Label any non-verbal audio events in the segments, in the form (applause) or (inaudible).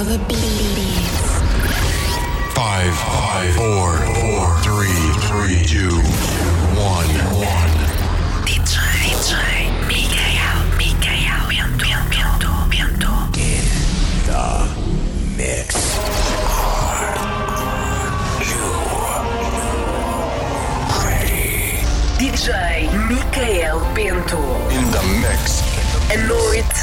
Feel the beats. Five, five, four, four, three, three, two, one, one. DJ, DJ, Mikael, Mikael, Bento, Bento, Bento. Mix. DJ Mikael Bento. In the mix. A noite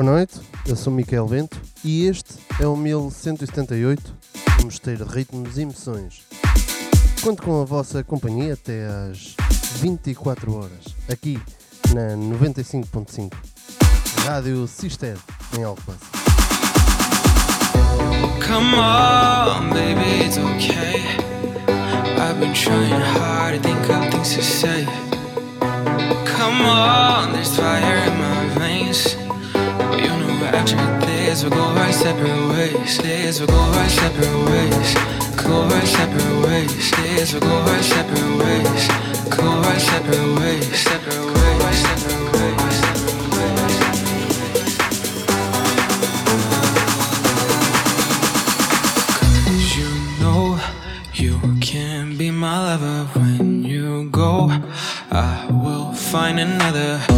Boa noite, eu sou Miquel Bento e este é o 1178 Vamos ter ritmos e emoções. Conto com a vossa companhia até às 24 horas, aqui na 95.5 Rádio Sister em Alcobaça. Come on, baby, it's okay. I've been trying hard to think of things to say. Come on, there's fire in my veins. After this, we'll go our separate ways. This, we'll go our separate ways. Go our separate ways. This, we'll go our separate ways. Go our separate ways. Separate ways. Separate ways. Separate ways. Cause you know you can be my lover when you go. I will find another.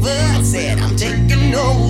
Over. I said I'm taking over,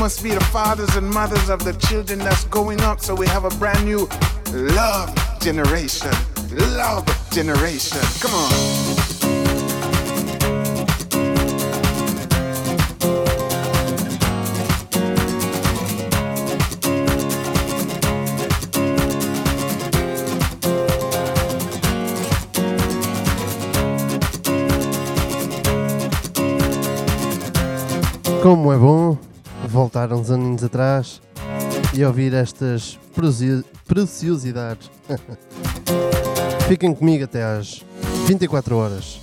Must be the fathers and mothers of the children that's going up. So we have a brand new love generation. Love generation. Come on. Como é bom voltar uns aninhos atrás e ouvir estas preci- preciosidades. (laughs) Fiquem comigo até às 24 horas.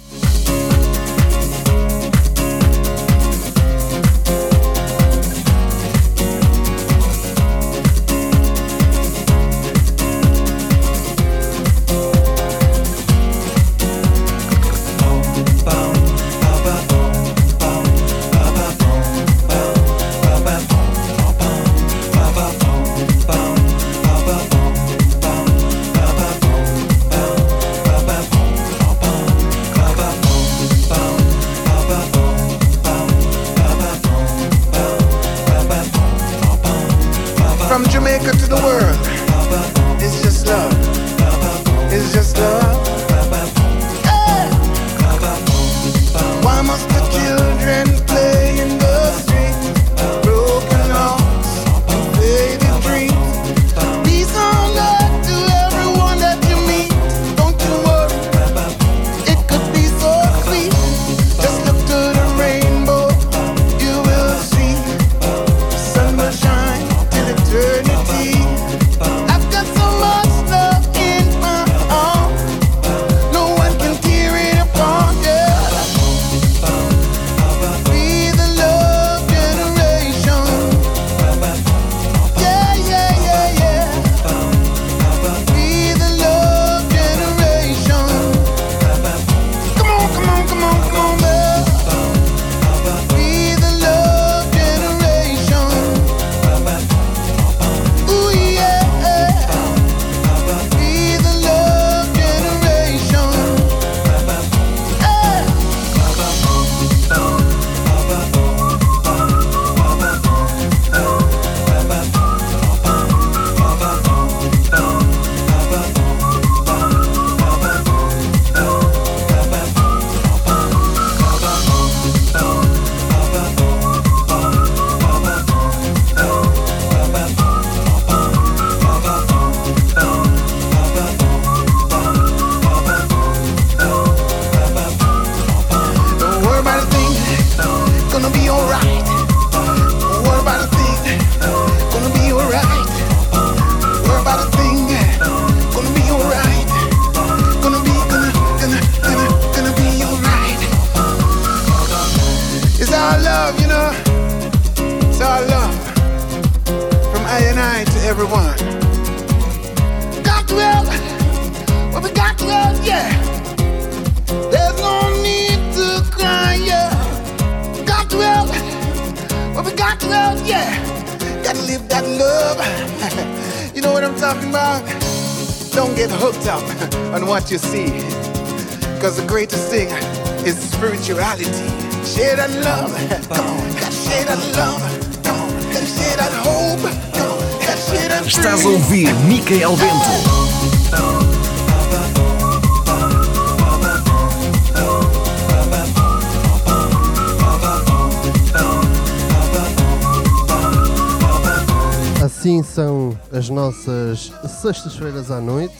Nossas sextas-feiras à noite,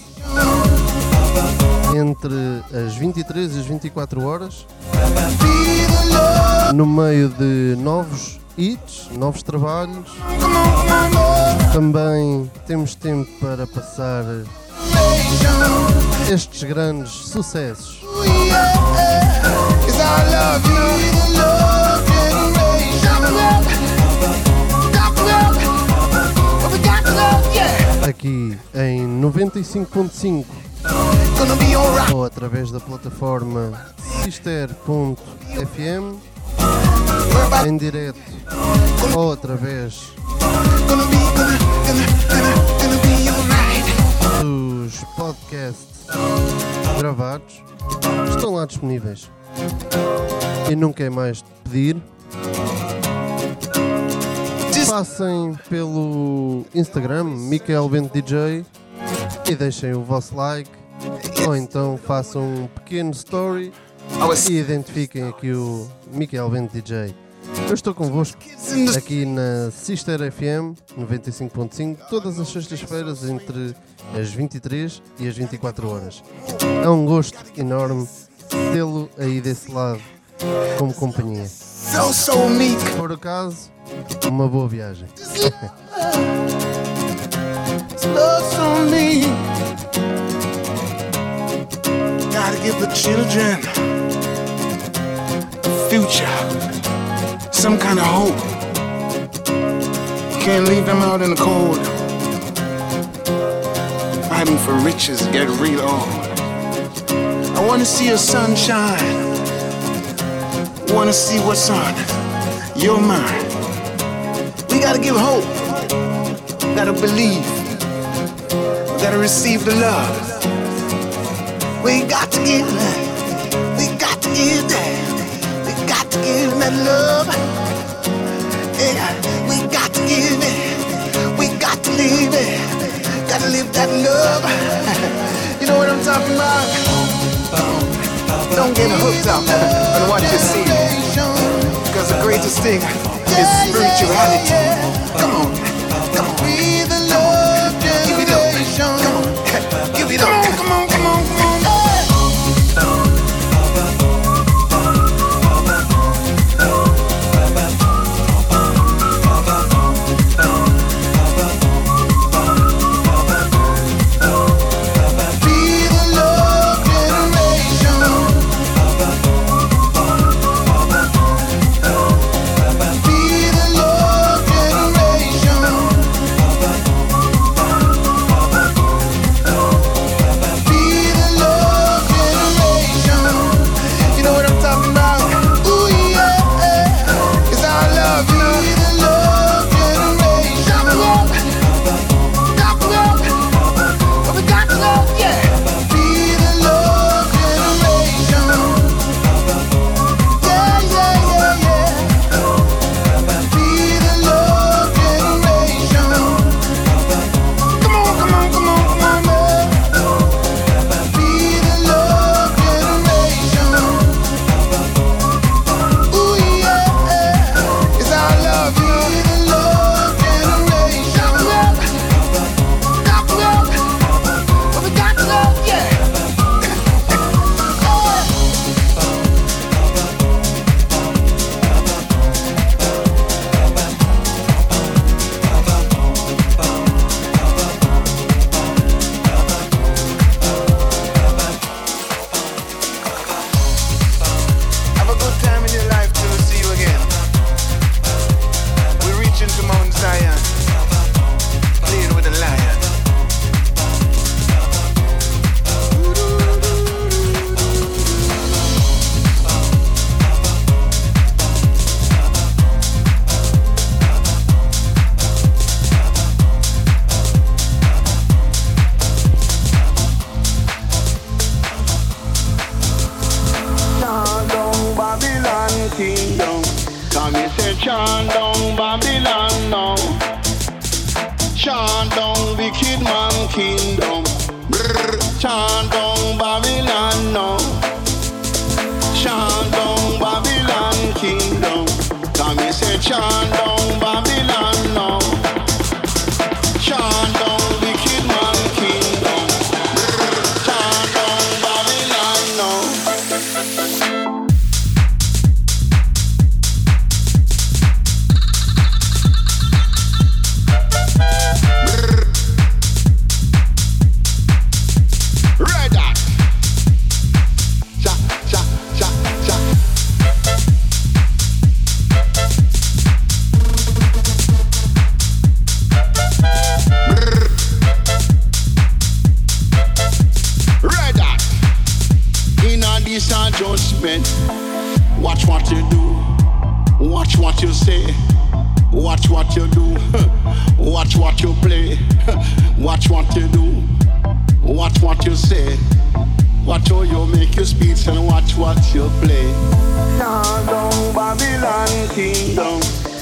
entre as 23 e as 24 horas, no meio de novos hits, novos trabalhos. Também temos tempo para passar estes grandes sucessos. It's Aqui em 95.5 Gonna be alright. ou através da plataforma sister.fm em direto ou através dos podcasts gravados estão lá disponíveis. E nunca é mais pedir. Passem pelo Instagram, Michael DJ, e deixem o vosso like. Ou então façam um pequeno story e identifiquem aqui o Michael Bento DJ. Eu estou convosco aqui na Sister FM 95.5 todas as sextas-feiras entre as 23 e as 24 horas. É um gosto enorme tê-lo aí desse lado como companhia. so so meek. Por acaso, uma boa viagem. Love so meek. Gotta give the children a future, some kind of hope. Can't leave them out in the cold. Fighting for riches, get real old. I wanna see a sunshine. Wanna see what's on your mind. We gotta give hope. Gotta believe. Gotta receive the love. We got to give. We got to give that. We got to give that love. Yeah, we got to give it. We got to live it. Gotta live that love. (laughs) you know what I'm talking about? Don't get hooked up on what you see. Greatest thing is spirituality. Come on. Come on. Watch how you make your speech and watch what you play. Chant Babylon kingdom.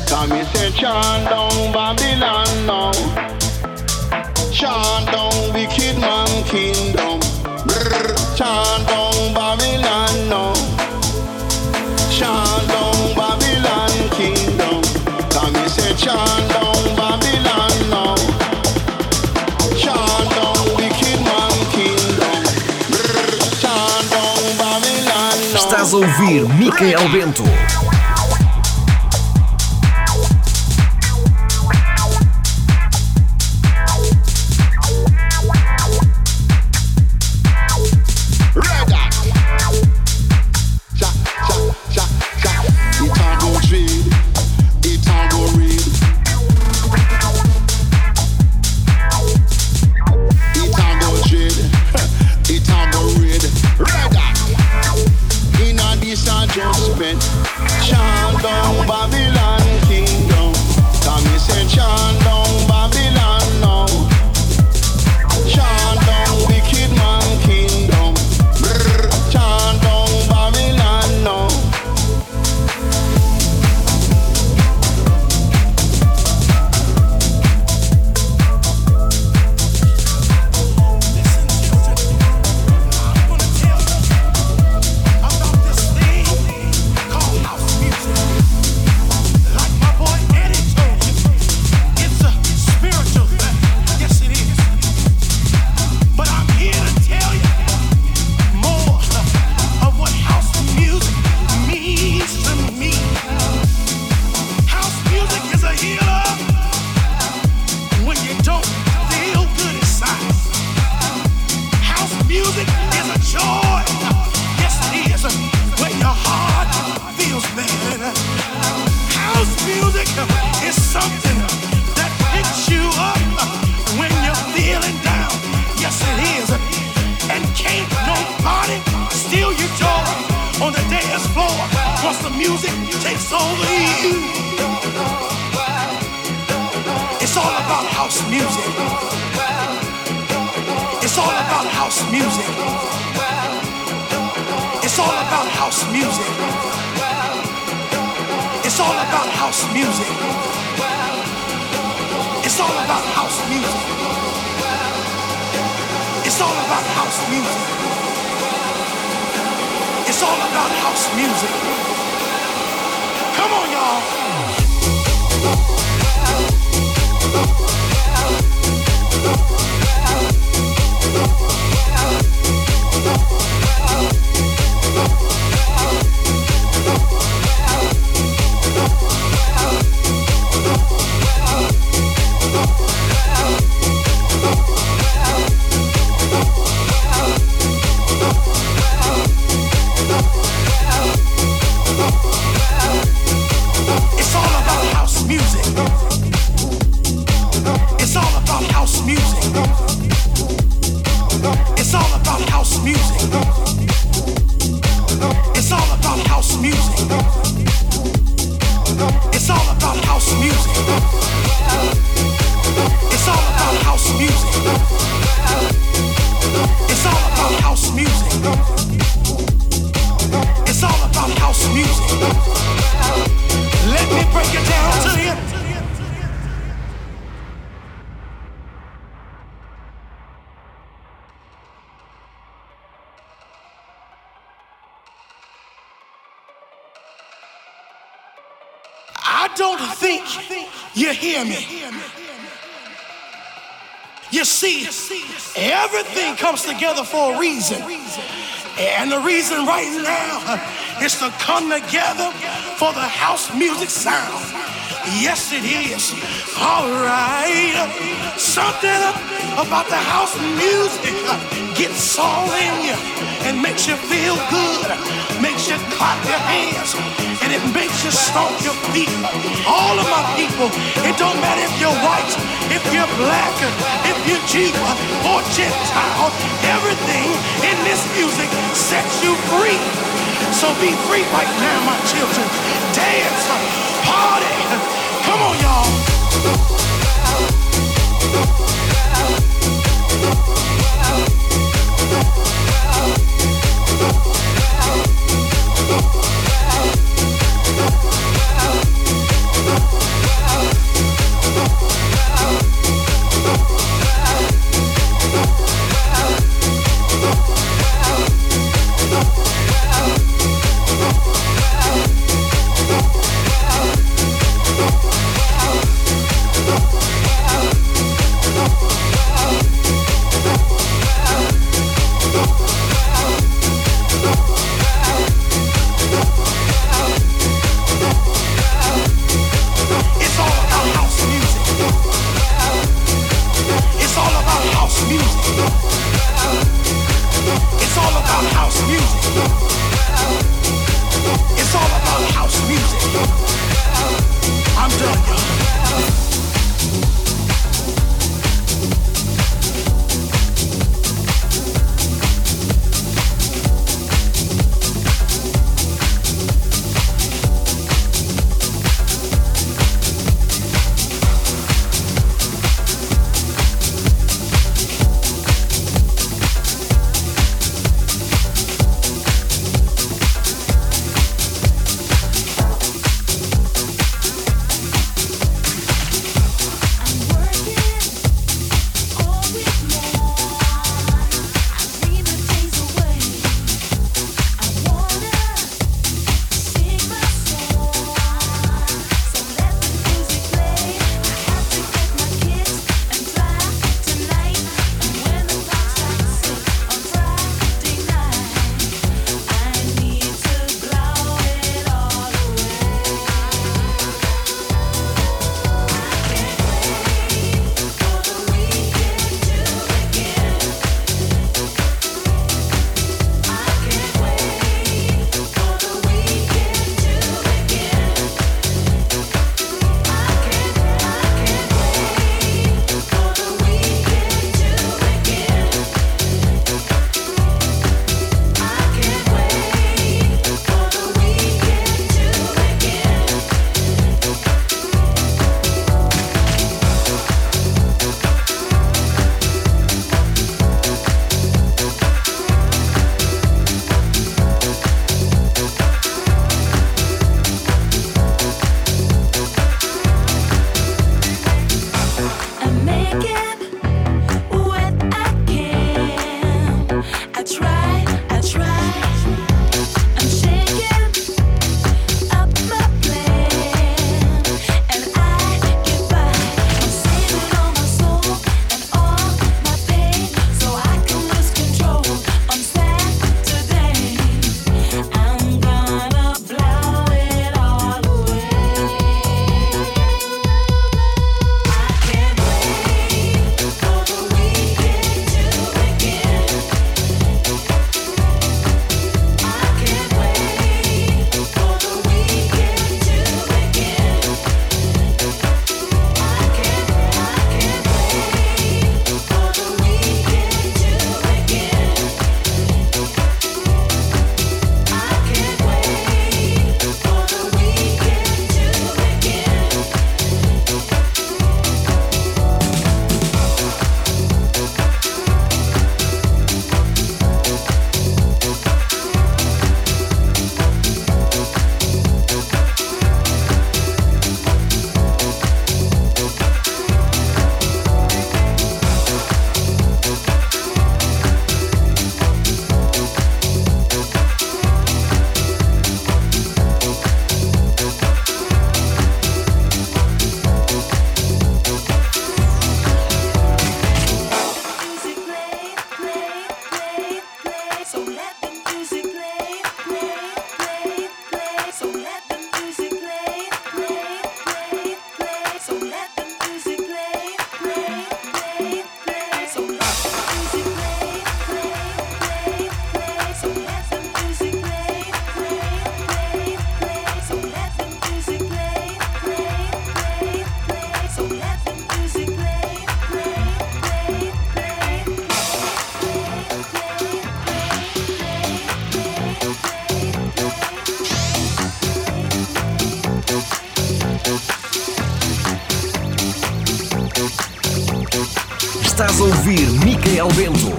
Come me say chant Babylon now. Chant wicked man kingdom. Brr, chant Babylon now. Chant Babylon kingdom. Come me say chant ouvir Micael Bento. house music. Come on, y'all. house music. Let me break it down to you. I don't think you hear me. You see, everything comes together for a reason. And the reason right now is to come together for the house music sound. Yes, it is. All right. Something about the house music gets all in you and makes you feel good, makes you clap your hands, and it makes you stomp your feet. All of my people, it don't matter if you're white, if you're black, if you're Jew or Gentile, everything in this music sets you free. So be free right now, my children. Dance, party. Come on, y'all. Love. again. Bento.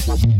Thank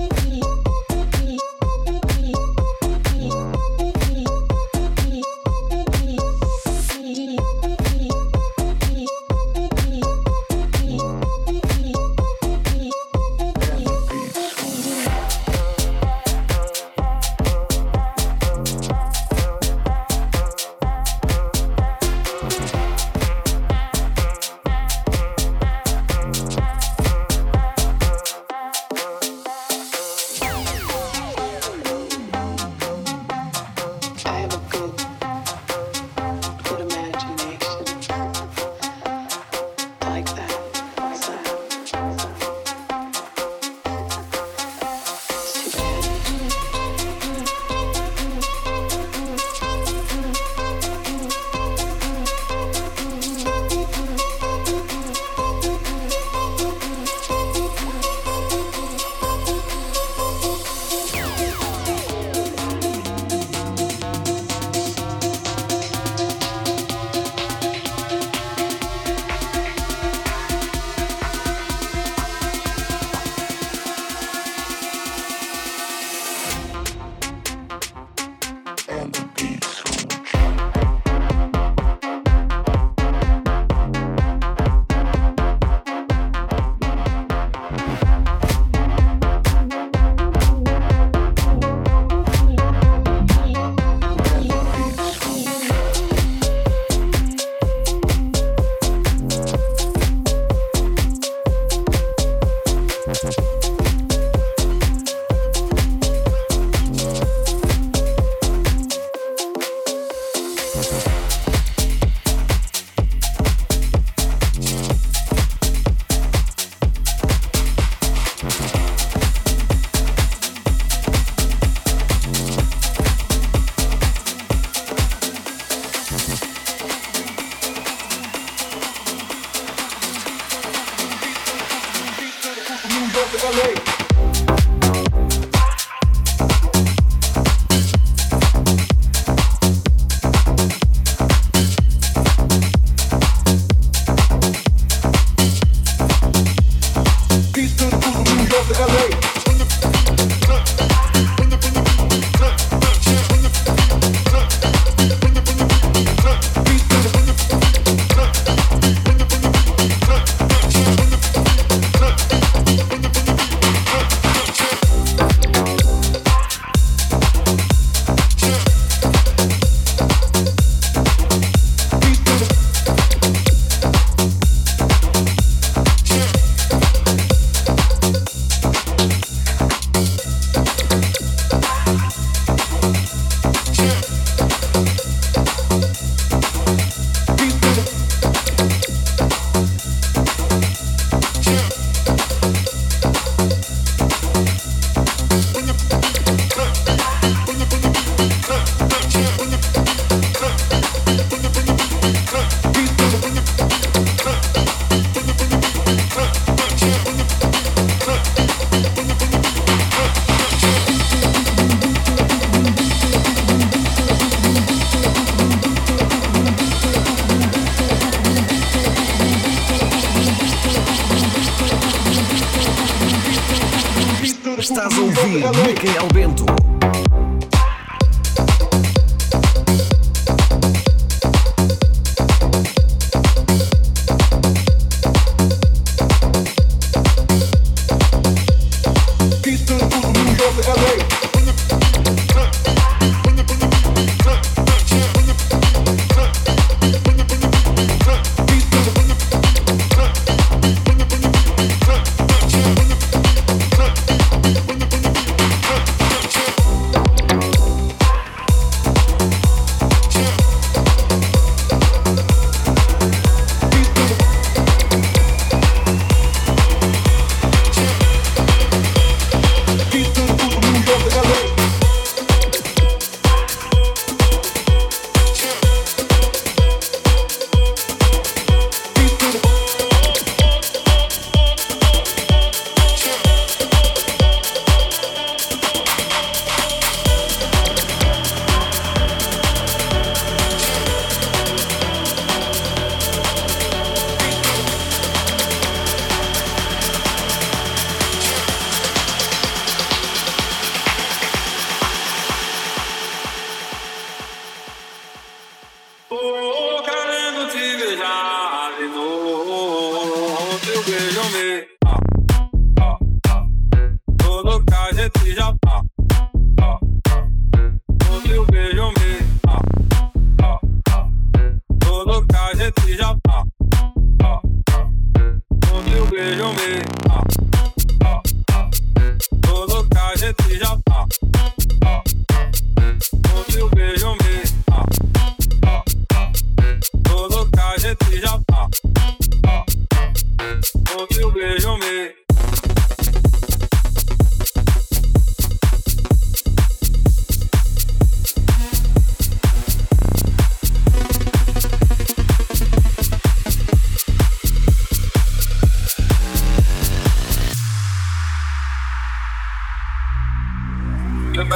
off to LA.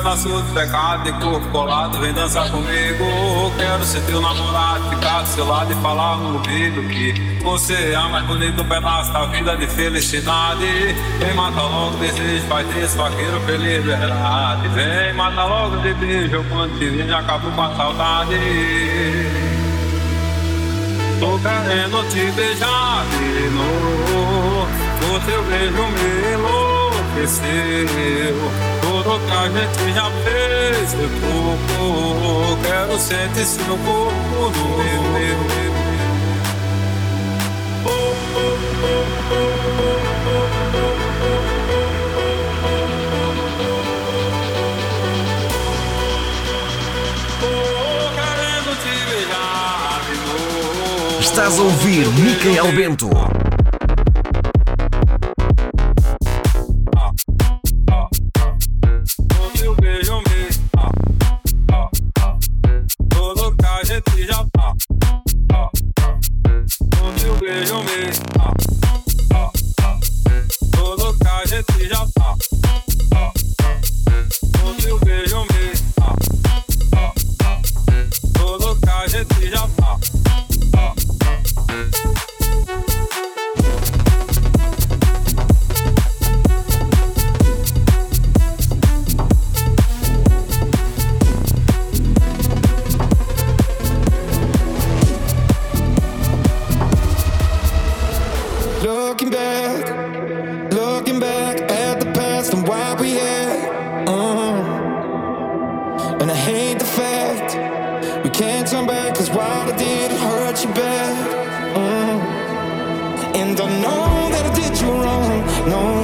maçudo, pecado é e corpo colado, vem dançar comigo. Quero ser teu namorado, ficar do seu lado e falar no ouvido que você é a mais bonita um pedaço da vida de felicidade. Vem matar logo desejo, faz desse vaqueiro feliz verdade. Vem matar logo de beijo, quando te vejo acabo com a saudade. Tô querendo te beijar de novo, o teu beijo me enlouqueceu tudo que a gente já fez foi pouco. Quero sentir seu corpo no meu. Estás a ouvir Micael Bento. no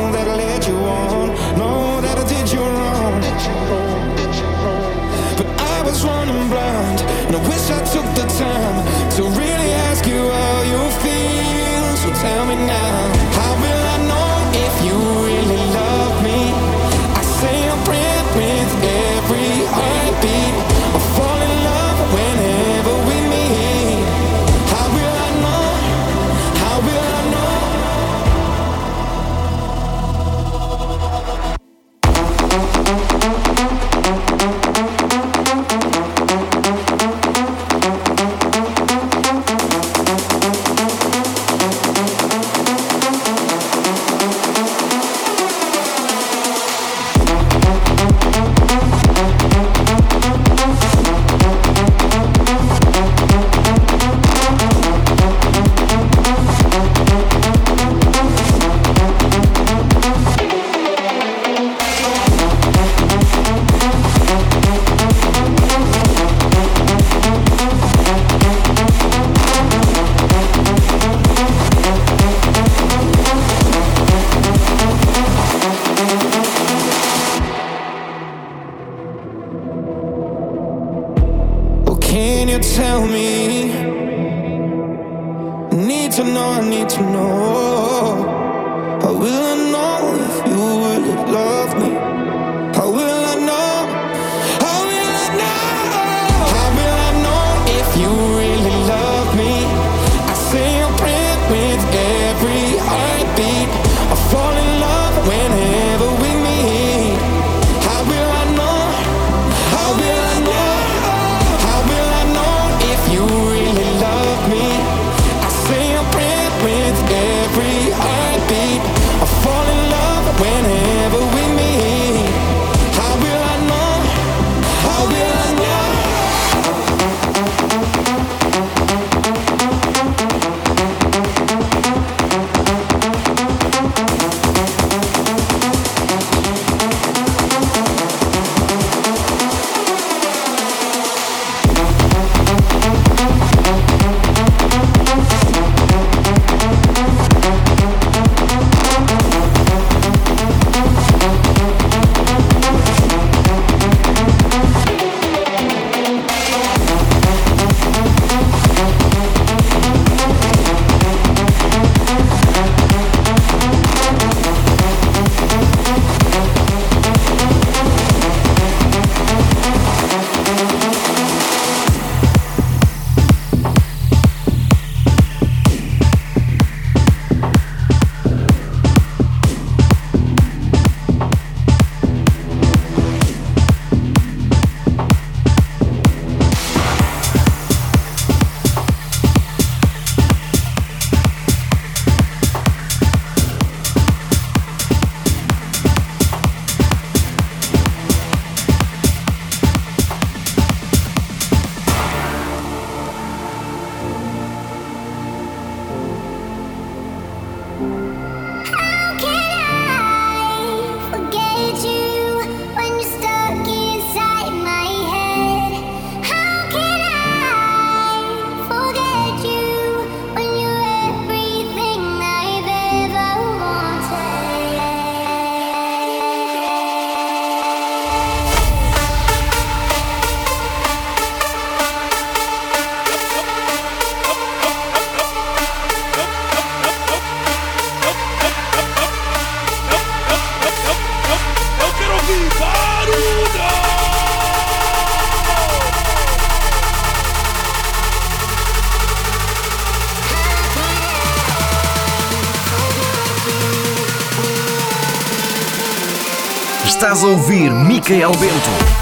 Ouvir Micael Bento.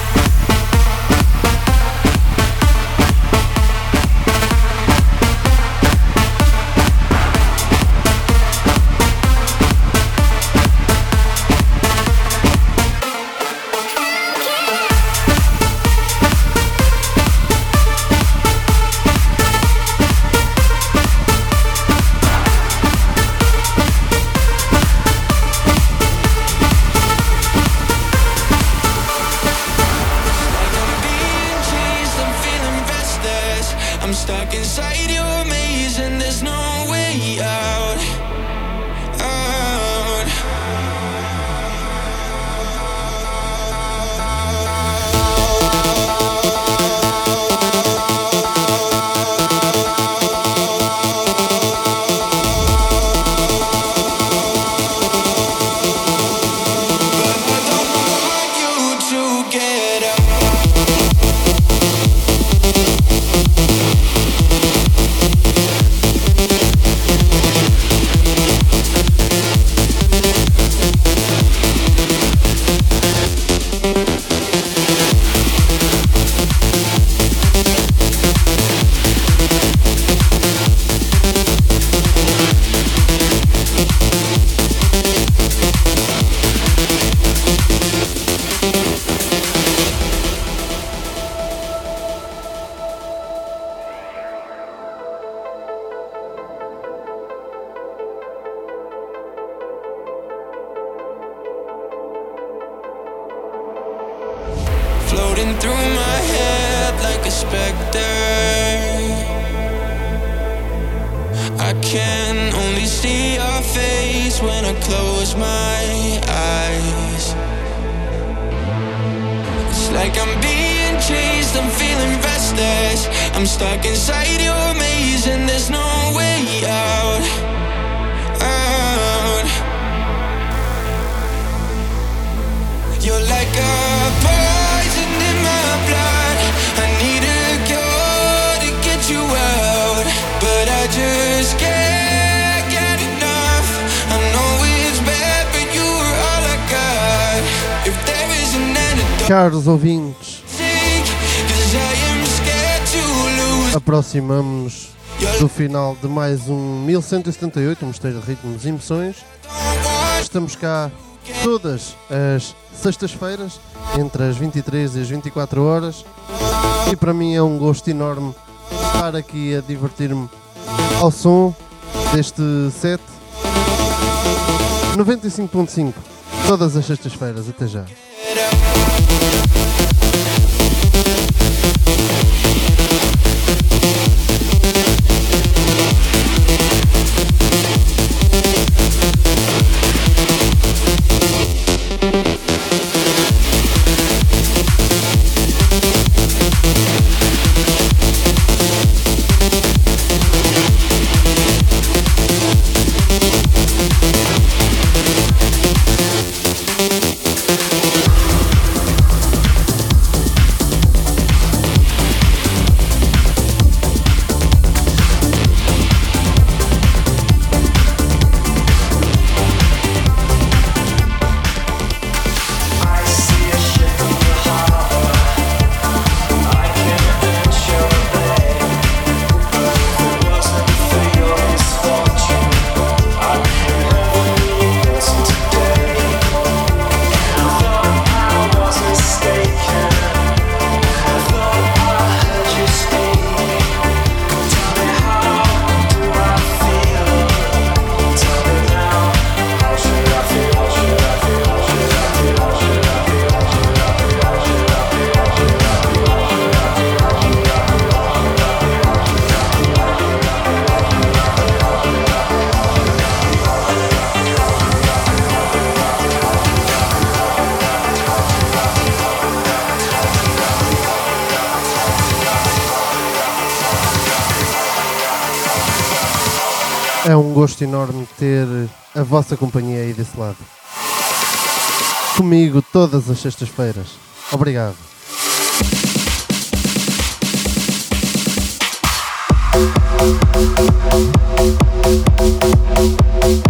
Aproximamos do final de mais um 1178, um mistério de ritmos e emoções. Estamos cá todas as sextas-feiras, entre as 23 e as 24 horas. E para mim é um gosto enorme estar aqui a divertir-me ao som deste set 95.5, todas as sextas-feiras. Até já. Vossa companhia aí desse lado. Comigo todas as sextas-feiras. Obrigado. Thank